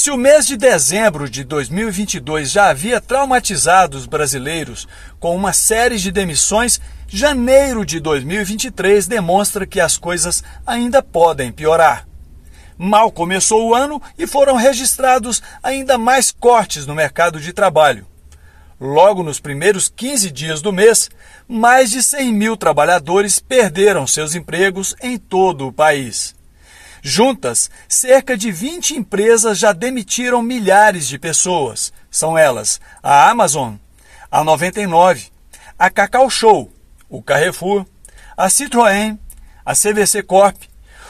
Se o mês de dezembro de 2022 já havia traumatizado os brasileiros com uma série de demissões, janeiro de 2023 demonstra que as coisas ainda podem piorar. Mal começou o ano e foram registrados ainda mais cortes no mercado de trabalho. Logo nos primeiros 15 dias do mês, mais de 100 mil trabalhadores perderam seus empregos em todo o país. Juntas, cerca de 20 empresas já demitiram milhares de pessoas. São elas a Amazon, a 99, a Cacau Show, o Carrefour, a Citroën, a CVC Corp,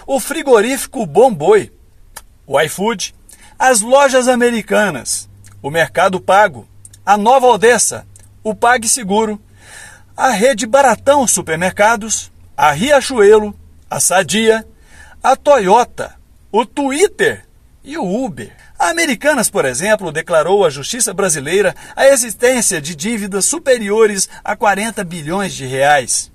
o frigorífico Bom Boi, o iFood, as lojas americanas, o Mercado Pago, a Nova Odessa, o PagSeguro, a Rede Baratão Supermercados, a Riachuelo, a Sadia, a Toyota, o Twitter e o Uber. A Americanas, por exemplo, declarou à justiça brasileira a existência de dívidas superiores a 40 bilhões de reais.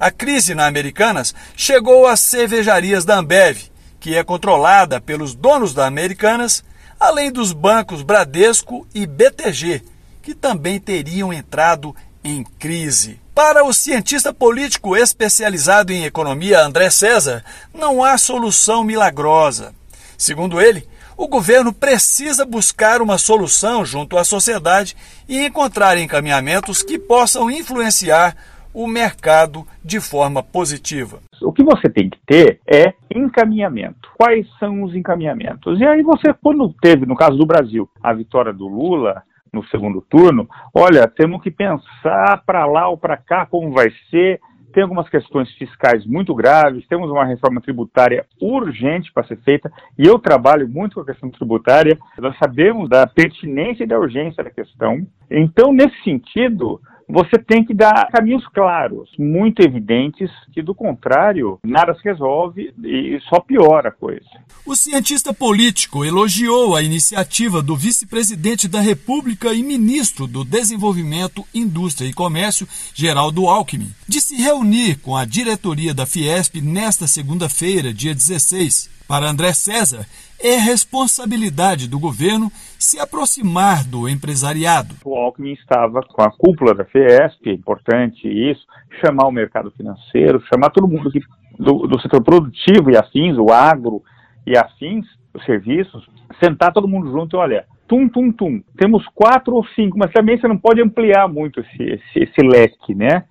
A crise na Americanas chegou às cervejarias da Ambev, que é controlada pelos donos da Americanas, além dos bancos Bradesco e BTG, que também teriam entrado em crise. Para o cientista político especializado em economia André César, não há solução milagrosa. Segundo ele, o governo precisa buscar uma solução junto à sociedade e encontrar encaminhamentos que possam influenciar o mercado de forma positiva. O que você tem que ter é encaminhamento. Quais são os encaminhamentos? E aí você, quando teve, no caso do Brasil, a vitória do Lula no segundo turno, olha, temos que pensar para lá ou para cá como vai ser. Tem algumas questões fiscais muito graves, temos uma reforma tributária urgente para ser feita, e eu trabalho muito com a questão tributária, nós sabemos da pertinência e da urgência da questão. Então, nesse sentido, você tem que dar caminhos claros, muito evidentes, que do contrário, nada se resolve e só piora a coisa. O cientista político elogiou a iniciativa do vice-presidente da República e ministro do Desenvolvimento, Indústria e Comércio, Geraldo Alckmin, de se reunir com a diretoria da Fiesp nesta segunda-feira, dia 16. Para André César, é responsabilidade do governo se aproximar do empresariado. O Alckmin estava com a cúpula da Fiesp, é importante isso, chamar o mercado financeiro, chamar todo mundo que, do, do setor produtivo e afins, o agro e afins, os serviços, sentar todo mundo junto e olha, tum, tum, tum. Temos quatro ou cinco, mas também você não pode ampliar muito esse, esse, esse leque, né?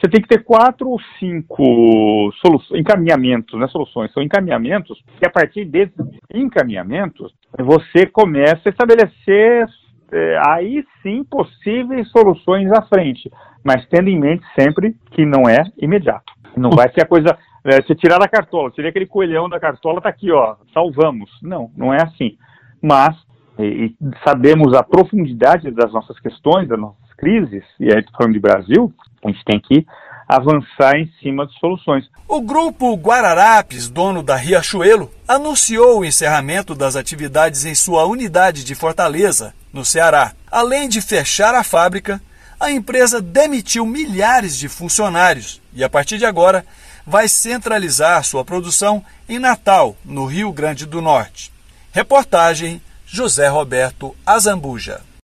Você tem que ter quatro ou cinco encaminhamentos, não é soluções, são encaminhamentos, e a partir desses encaminhamentos, você começa a estabelecer é, aí sim possíveis soluções à frente, mas tendo em mente sempre que não é imediato. Não vai ser a coisa. É, você tirar da cartola, seria aquele coelhão da cartola, tá aqui, ó, salvamos. Não, não é assim. Mas e, e sabemos a profundidade das nossas questões, das nossas crises, e aí falando de Brasil, a gente tem que avançar em cima de soluções. O grupo Guararapes, dono da Riachuelo, anunciou o encerramento das atividades em sua unidade de Fortaleza, no Ceará. Além de fechar a fábrica, a empresa demitiu milhares de funcionários e, a partir de agora, vai centralizar sua produção em Natal, no Rio Grande do Norte. Reportagem José Roberto Azambuja.